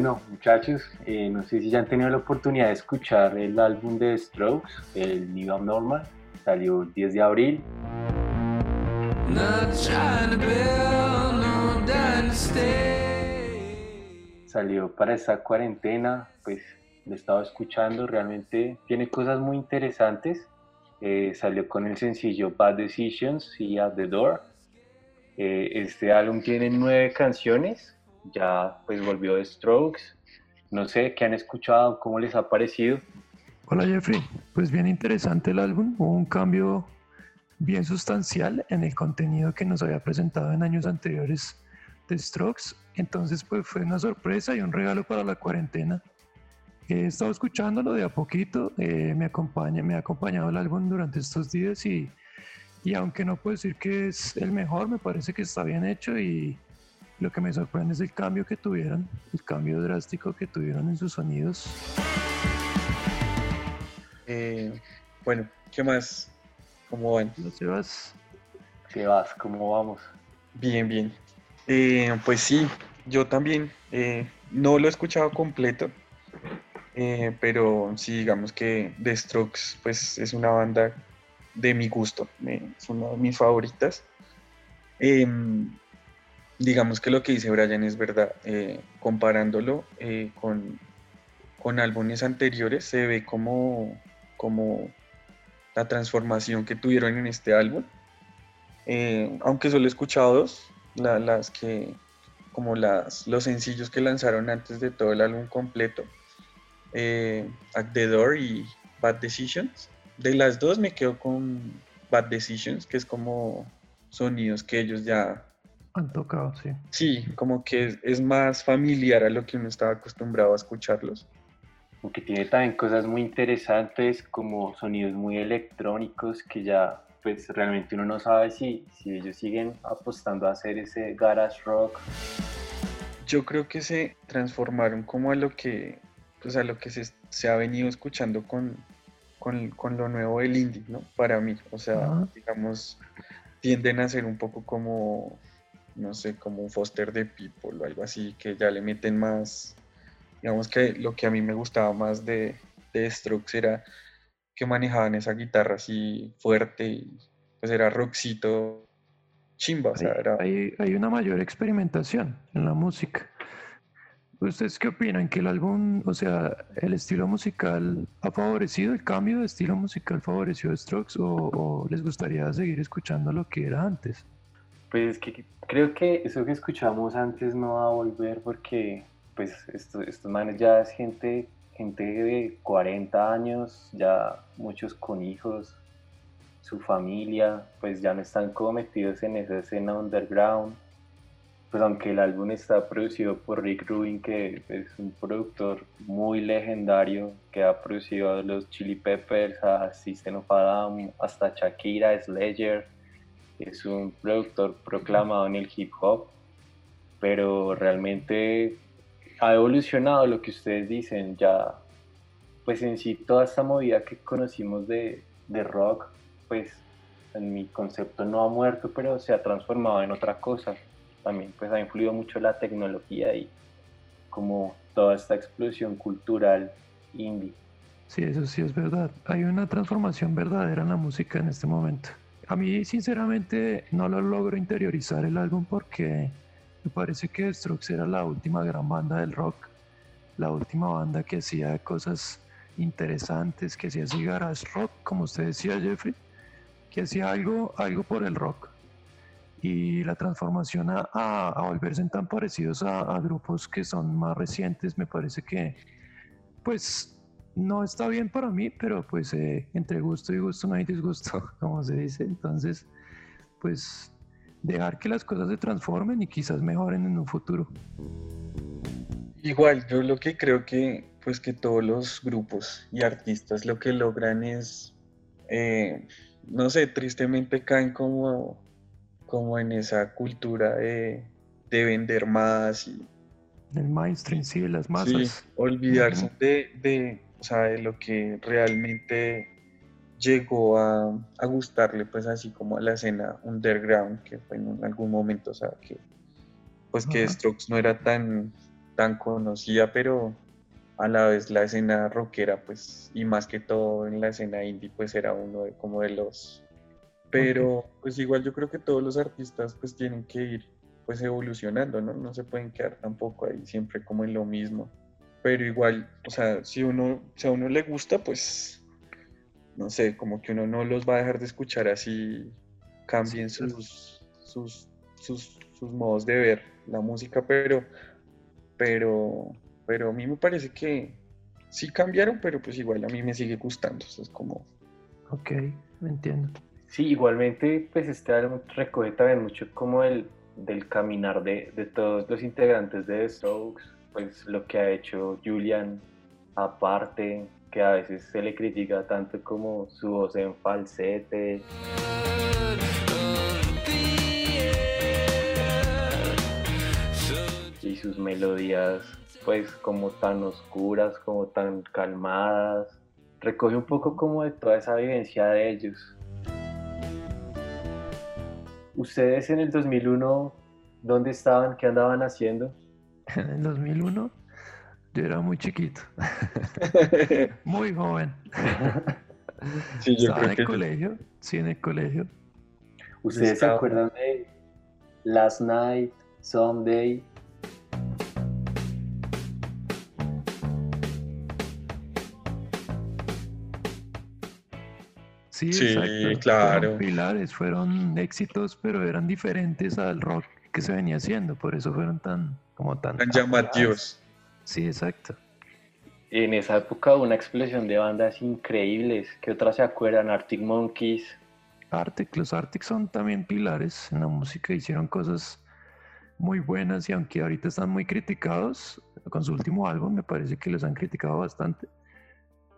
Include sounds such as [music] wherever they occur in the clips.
Bueno, muchachos, eh, no sé si ya han tenido la oportunidad de escuchar el álbum de Strokes, el New Normal, salió el 10 de abril. Salió para esta cuarentena, pues lo he estado escuchando, realmente tiene cosas muy interesantes. Eh, salió con el sencillo Bad Decisions y At the Door. Eh, este álbum tiene nueve canciones, ya pues volvió de Strokes. No sé qué han escuchado, cómo les ha parecido. Hola Jeffrey, pues bien interesante el álbum, hubo un cambio bien sustancial en el contenido que nos había presentado en años anteriores de Strokes, entonces pues fue una sorpresa y un regalo para la cuarentena. He estado escuchándolo de a poquito, eh, me, acompaña, me ha acompañado el álbum durante estos días y, y aunque no puedo decir que es el mejor, me parece que está bien hecho y, lo que me sorprende es el cambio que tuvieron, el cambio drástico que tuvieron en sus sonidos. Eh, bueno, ¿qué más? ¿Cómo van? Sebas. Sebas, ¿cómo vamos? Bien, bien. Eh, pues sí, yo también. Eh, no lo he escuchado completo, pero sí, digamos que The Strokes pues, es una banda de mi gusto, es una de mis favoritas. Em, digamos que lo que dice Brian es verdad. Eh, comparándolo eh, con, con, álbumes anteriores, se ve como, como la transformación que tuvieron en este álbum. Eh, aunque solo he escuchado dos, las que, como las, los sencillos que lanzaron antes de todo el álbum completo, At the Door y Bad Decisions. De las dos me quedo con Bad Decisions, que es como sonidos que ellos ya han tocado, sí. Sí, como que es, más familiar a lo que uno estaba acostumbrado a escucharlos. Porque tiene también cosas muy interesantes como sonidos muy electrónicos que ya pues realmente uno no sabe si, si ellos siguen apostando a hacer ese garage rock. Yo creo que se transformaron como a lo que, pues a lo que se, se ha venido escuchando con, con, con, lo nuevo del indie, ¿no? Para mí, o sea, digamos, tienden a ser un poco como no sé, como un Foster de People o algo así, que ya le meten más, digamos que lo que a mí me gustaba más de, de Strokes era que manejaban esa guitarra así fuerte y pues era rockcito chimba. hay, hay, una mayor experimentación en la música. ¿Ustedes qué opinan? ¿Que el álbum, o sea, el estilo musical ha favorecido, el cambio de estilo musical favoreció a Strokes o, o les gustaría seguir escuchando lo que era antes? Pues que creo que eso que escuchamos antes no va a volver porque pues estos, estos manes ya es gente, gente de 40 años, ya muchos con hijos, su familia, pues ya no están como metidos en esa escena underground. Pues aunque el álbum está producido por Rick Rubin, que es un productor muy legendario, que ha producido a los Chili Peppers, a System of a Down, hasta Shakira, Sledger, es un productor proclamado en el hip hop, pero realmente ha evolucionado lo que ustedes dicen, ya pues en sí toda esta movida que conocimos de, de rock, pues en mi concepto no ha muerto, pero se ha transformado en otra cosa. También pues ha influido mucho la tecnología y como toda esta explosión cultural indie. Sí, eso sí es verdad. Hay una transformación verdadera en la música en este momento. A mí sinceramente no lo logro interiorizar el álbum porque me parece que Strokes era la última gran banda del rock, la última banda que hacía cosas interesantes, que hacía garage rock, como usted decía Jeffrey, que hacía algo, algo por el rock. Y la transformación a, volverse tan parecidos a grupos que son más recientes, me parece que pues no está bien para mí, pero pues eh, entre gusto y gusto no hay disgusto, [laughs] como se dice. Entonces, pues dejar que las cosas se transformen y quizás mejoren en un futuro. Igual, yo lo que creo que, pues que todos los grupos y artistas lo que logran es, eh, no sé, tristemente caen como, como en esa cultura de, vender más y... El mainstream, sí, de las masas. Sí, olvidarse de o sea, de lo que realmente llegó a, gustarle, pues así como a la escena underground, que fue en algún momento, o sea, que pues que Strokes no era tan, tan conocida, pero a la vez la escena rockera, pues, y más que todo en la escena indie, pues era uno de como de los... Pero pues igual yo creo que todos los artistas pues tienen que ir pues evolucionando, ¿no? No se pueden quedar tampoco ahí siempre como en lo mismo. Pero igual, o sea, si uno, si a uno le gusta, pues, no sé, como que uno no los va a dejar de escuchar así, cambien sus, sus, sus, sus modos de ver la música, pero, pero, pero a mí me parece que sí cambiaron, pero pues igual a mí me sigue gustando. es como... Ok, me entiendo. Sí, igualmente, pues este álbum recoge también mucho como el del caminar de, de todos los integrantes de The Strokes, pues lo que ha hecho Julian aparte, que a veces se le critica tanto como su voz en falsete. Y sus melodías pues como tan oscuras, como tan calmadas. Recoge un poco como de toda esa vivencia de ellos. ¿Ustedes en el 2001 dónde estaban? ¿Qué andaban haciendo? [laughs] En el 2001 yo era muy chiquito, [laughs] muy joven. [laughs] Sí, yo Estaba creo en que el colegio, sí, en el colegio. ¿Ustedes se acuerdan de Last Night, Someday? Sí, Sí, exacto. claro. Fueron pilares, fueron éxitos, pero eran diferentes al rock que se venía haciendo, por eso fueron tan, como tan... tan llamativos. Sí, exacto. En esa época hubo una explosión de bandas increíbles. ¿Qué otras se acuerdan? Arctic Monkeys. Arctic, los Arctic son también pilares en la música, hicieron cosas muy buenas y aunque ahorita están muy criticados, con su último álbum me parece que los han criticado bastante,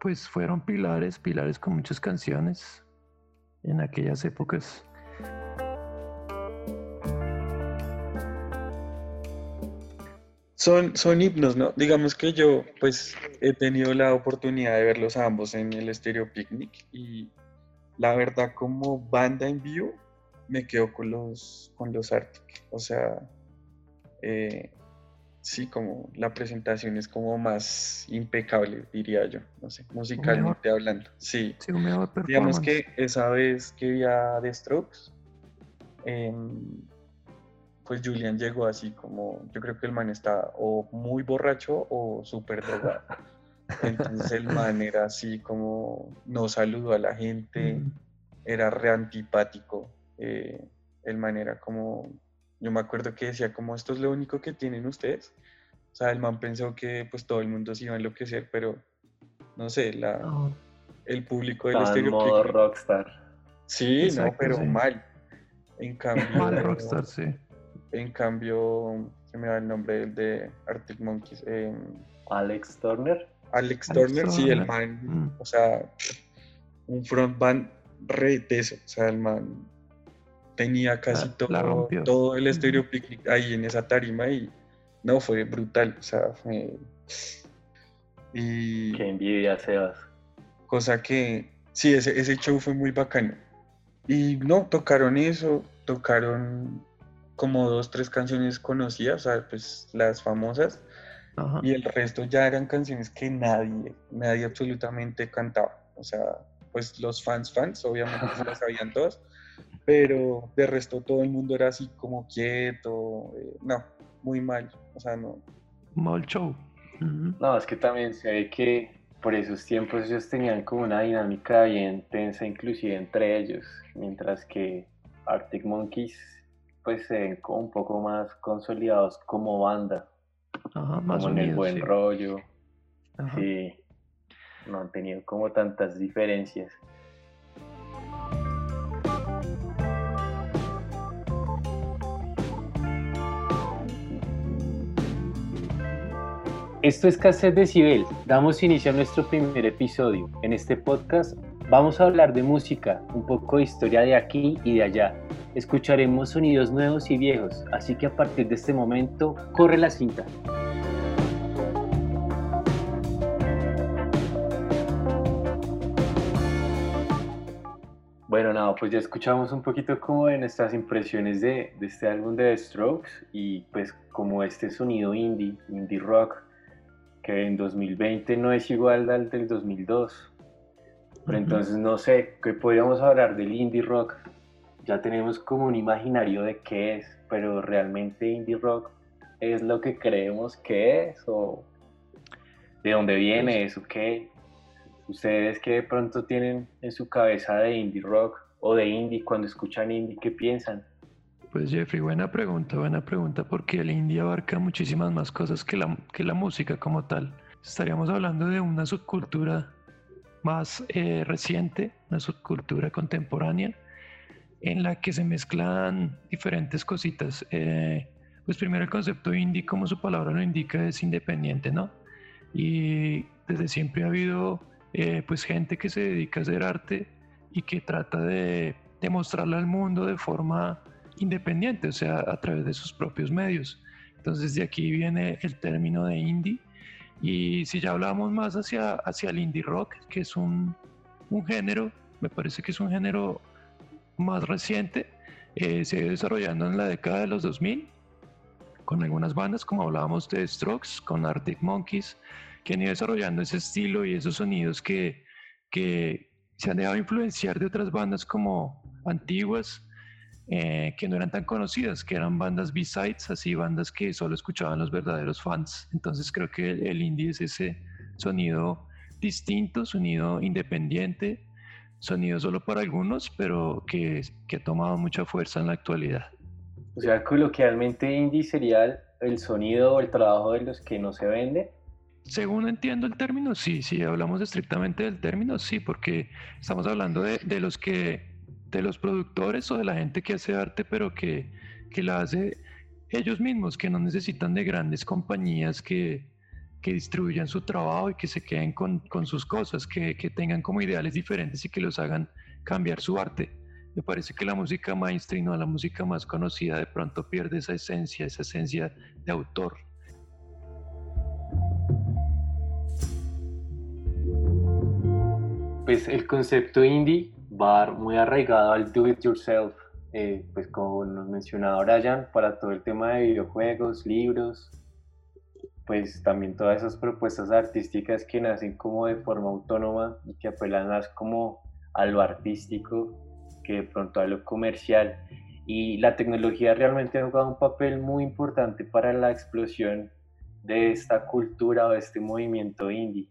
pues fueron pilares, pilares con muchas canciones en aquellas épocas. Son, son himnos, ¿no? Digamos que yo, pues, he tenido la oportunidad de verlos a ambos en el Stereo Picnic y la verdad, como banda en vivo, me quedo con los, con los Arctic. O sea, eh, sí, como la presentación es como más impecable, diría yo, no sé, musicalmente hablando. Sí, Sí, digamos que esa vez que vi a The Strokes, em, pues Julian llegó así como, yo creo que el man está o muy borracho o súper drogado. Entonces el man era así como, no saludó a la gente, era re antipático. eh, el man era como, yo me acuerdo que decía como, esto es lo único que tienen ustedes. O sea, el man pensó que pues todo el mundo se iba a enloquecer, pero no sé, la, el público del Picnic- rockstar. Sí, no, pero sí. mal. En cambio, mal rockstar, sí. En cambio, se me da el nombre del de Arctic Monkeys. eh, Alex Turner. Alex, Alex Turner, sí, el man, Mm. o sea, un frontman re teso, o sea, el man tenía casi La- todo, la todo el Ujú. Stereo Picnic ahí en esa tarima y no, fue brutal, o sea, fue... Y Qué envidia, Sebas. cosa que, sí, ese, ese show fue muy bacano. Y no, tocaron eso, tocaron como dos, tres canciones conocidas, o sea, pues las famosas, Ajá. y el resto ya eran canciones que nadie, nadie absolutamente cantaba. O sea, pues los fans, fans, obviamente se las sabían todos, pero de resto todo el mundo era así como quieto, eh, no, muy mal, o sea, no. Mal show. No, es que también se ve que por esos tiempos ellos tenían como una dinámica bien tensa, inclusive entre ellos, mientras que Arctic Monkeys pues se ven como un poco más consolidados como banda, Ajá, más como en el buen sí. rollo, Ajá. sí, no han tenido como tantas diferencias. Esto es Cassette Decibel. Damos inicio a nuestro primer episodio. En este podcast vamos a hablar de música, un poco de historia de aquí y de allá. Escucharemos sonidos nuevos y viejos, así que a partir de este momento, corre la cinta. Bueno, nada pues ya escuchamos un poquito como de nuestras impresiones de, de, este álbum de The Strokes y pues como este sonido indie, indie rock, que en 2020 no es igual al del 2002. Pero entonces no sé, ¿qué podríamos hablar del indie rock? Ya tenemos como un imaginario de qué es, pero realmente indie rock es lo que creemos que es o de dónde viene eso, qué. Ustedes que de pronto tienen en su cabeza de indie rock o de indie cuando escuchan indie, ¿qué piensan? Pues Jeffrey, buena pregunta, buena pregunta, porque el indie abarca muchísimas más cosas que la, que la música como tal. Estaríamos hablando de una subcultura más eh, reciente, una subcultura contemporánea, en la que se mezclan diferentes cositas. Eh, pues primero el concepto indie, como su palabra lo indica, es independiente, ¿no? Y desde siempre ha habido eh, pues gente que se dedica a hacer arte y que trata de, demostrarle al mundo de forma independiente, o sea, a través de sus propios medios. Entonces de aquí viene el término de indie. Y si ya hablamos más hacia, hacia el indie rock, que es un, un género, me parece que es un género más reciente, eh, se ha desarrollando en la década de los 2000 con algunas bandas, como hablábamos de Strokes, con Arctic Monkeys, que han ido desarrollando ese estilo y esos sonidos que, que se han dejado influenciar de otras bandas como antiguas, eh, que no eran tan conocidas, que eran bandas B-sides, así bandas que solo escuchaban los verdaderos fans. Entonces creo que el, indie es ese sonido distinto, sonido independiente, sonido solo para algunos, pero que, que ha tomado mucha fuerza en la actualidad. O sea, coloquialmente indie sería el sonido o el trabajo de los que no se vende según entiendo el término, sí, si hablamos estrictamente del término, sí, porque estamos hablando de, de, los que, de los productores o de la gente que hace arte, pero que, que la hace ellos mismos, que no necesitan de grandes compañías que, que distribuyan su trabajo y que se queden con, con sus cosas, que, que, tengan como ideales diferentes y que los hagan cambiar su arte. Me parece que la música mainstream o la música más conocida de pronto pierde esa esencia, esa esencia de autor. pues el concepto indie va muy arraigado al do it yourself, eh, pues como nos mencionaba Brian, para todo el tema de videojuegos, libros, pues también todas esas propuestas artísticas que nacen como de forma autónoma y que apelan más como a lo artístico que de pronto a lo comercial. Y la tecnología realmente ha jugado un papel muy importante para la explosión de esta cultura o de este movimiento indie.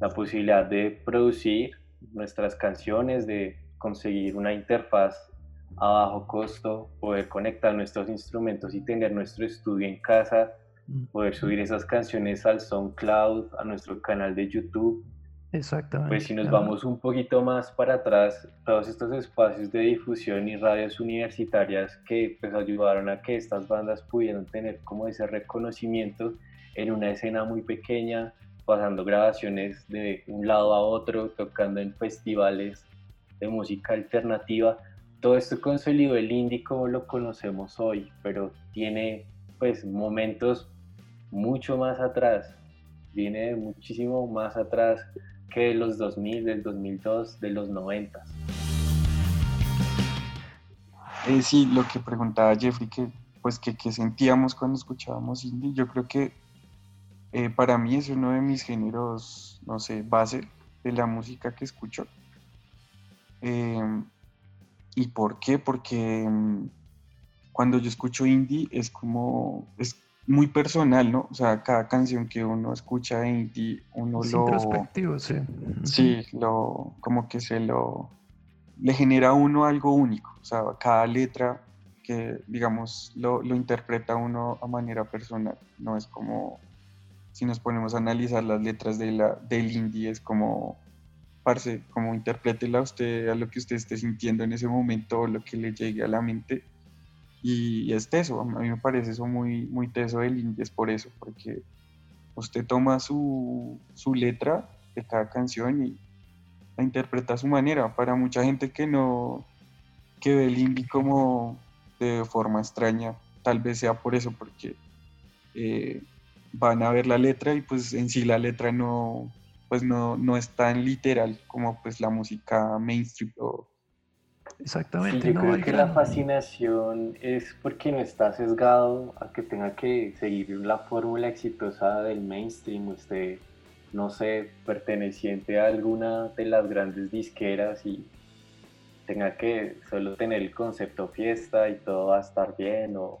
La posibilidad de producir nuestras canciones, de conseguir una interfaz a bajo costo, poder conectar nuestros instrumentos y tener nuestro estudio en casa, mm. poder subir esas canciones al SoundCloud, a nuestro canal de YouTube. Exactamente. Pues si nos vamos un poquito más para atrás, todos estos espacios de difusión y radios universitarias que pues ayudaron a que estas bandas pudieran tener como ese reconocimiento en una escena muy pequeña, pasando grabaciones de un lado a otro, tocando en festivales de música alternativa. Todo esto consolidó el indie como lo conocemos hoy, pero tiene pues momentos mucho más atrás, viene muchísimo más atrás que de los 2000, del 2002, de los 90. Eh, sí, lo que preguntaba Jeffrey, que pues que, que sentíamos cuando escuchábamos indie, yo creo que eh, para mí es uno de mis géneros, no sé, base de la música que escucho. Em, ¿Y por qué? Porque em, cuando yo escucho indie es como, es muy personal, ¿no? O sea, cada canción que uno escucha de indie, uno es lo... Introspectivo, sí. Sí, lo, como que se lo... Le genera a uno algo único. O sea, cada letra que, digamos, lo, lo interpreta uno a manera personal. No es como si nos ponemos a analizar las letras de la, del indie, es como, parce, como interprétela usted a lo que usted esté sintiendo en ese momento o lo que le llegue a la mente. Y es teso, a mí me parece eso muy, muy teso del indie, es por eso, porque usted toma su, su letra de cada canción y la interpreta a su manera. Para mucha gente que no, que ve el indie como de forma extraña, tal vez sea por eso, porque eh, van a ver la letra y pues en sí la letra no, pues no, no es tan literal como pues la música mainstream o exactamente. Sí, yo creo que la fascinación es porque no está sesgado a que tenga que seguir la fórmula exitosa del mainstream, usted, no sé, perteneciente a alguna de las grandes disqueras y tenga que solo tener el concepto fiesta y todo va a estar bien o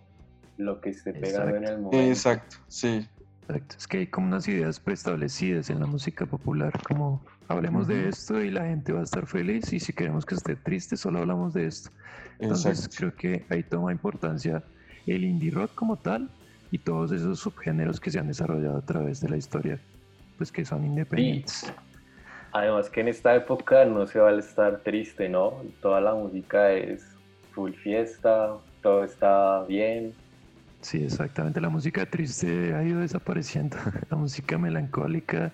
lo que esté pegando en el momento. Exacto, sí. Exacto. Es que hay como unas ideas preestablecidas en la música popular, como hablemos de esto y la gente va a estar feliz y si queremos que esté triste solo hablamos de esto. Entonces creo que ahí toma importancia el indie rock como tal y todos esos subgéneros que se han desarrollado a través de la historia, pues que son independientes. Además que en esta época no se va a estar triste, ¿no? Toda la música es full fiesta, todo está bien, Sí, exactamente. La música triste ha ido desapareciendo. [laughs] La música melancólica.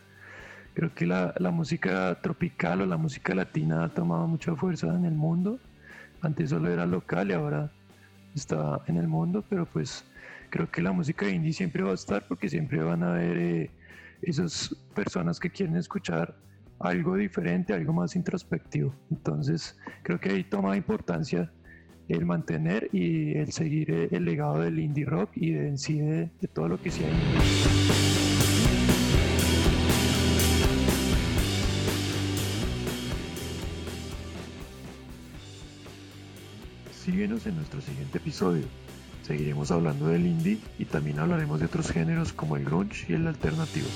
Creo que la, la, música tropical o la música latina ha tomado mucha fuerza en el mundo. Antes solo era local y ahora está en el mundo, pero pues creo que la música indie siempre va a estar porque siempre van a haber eh, esas personas que quieren escuchar algo diferente, algo más introspectivo. Entonces creo que ahí toma importancia el mantener y el seguir eh, el legado del indie rock y de, en de, todo lo que se ha Síguenos en nuestro siguiente episodio. Seguiremos hablando del indie y también hablaremos de otros géneros como el grunge y el alternativo.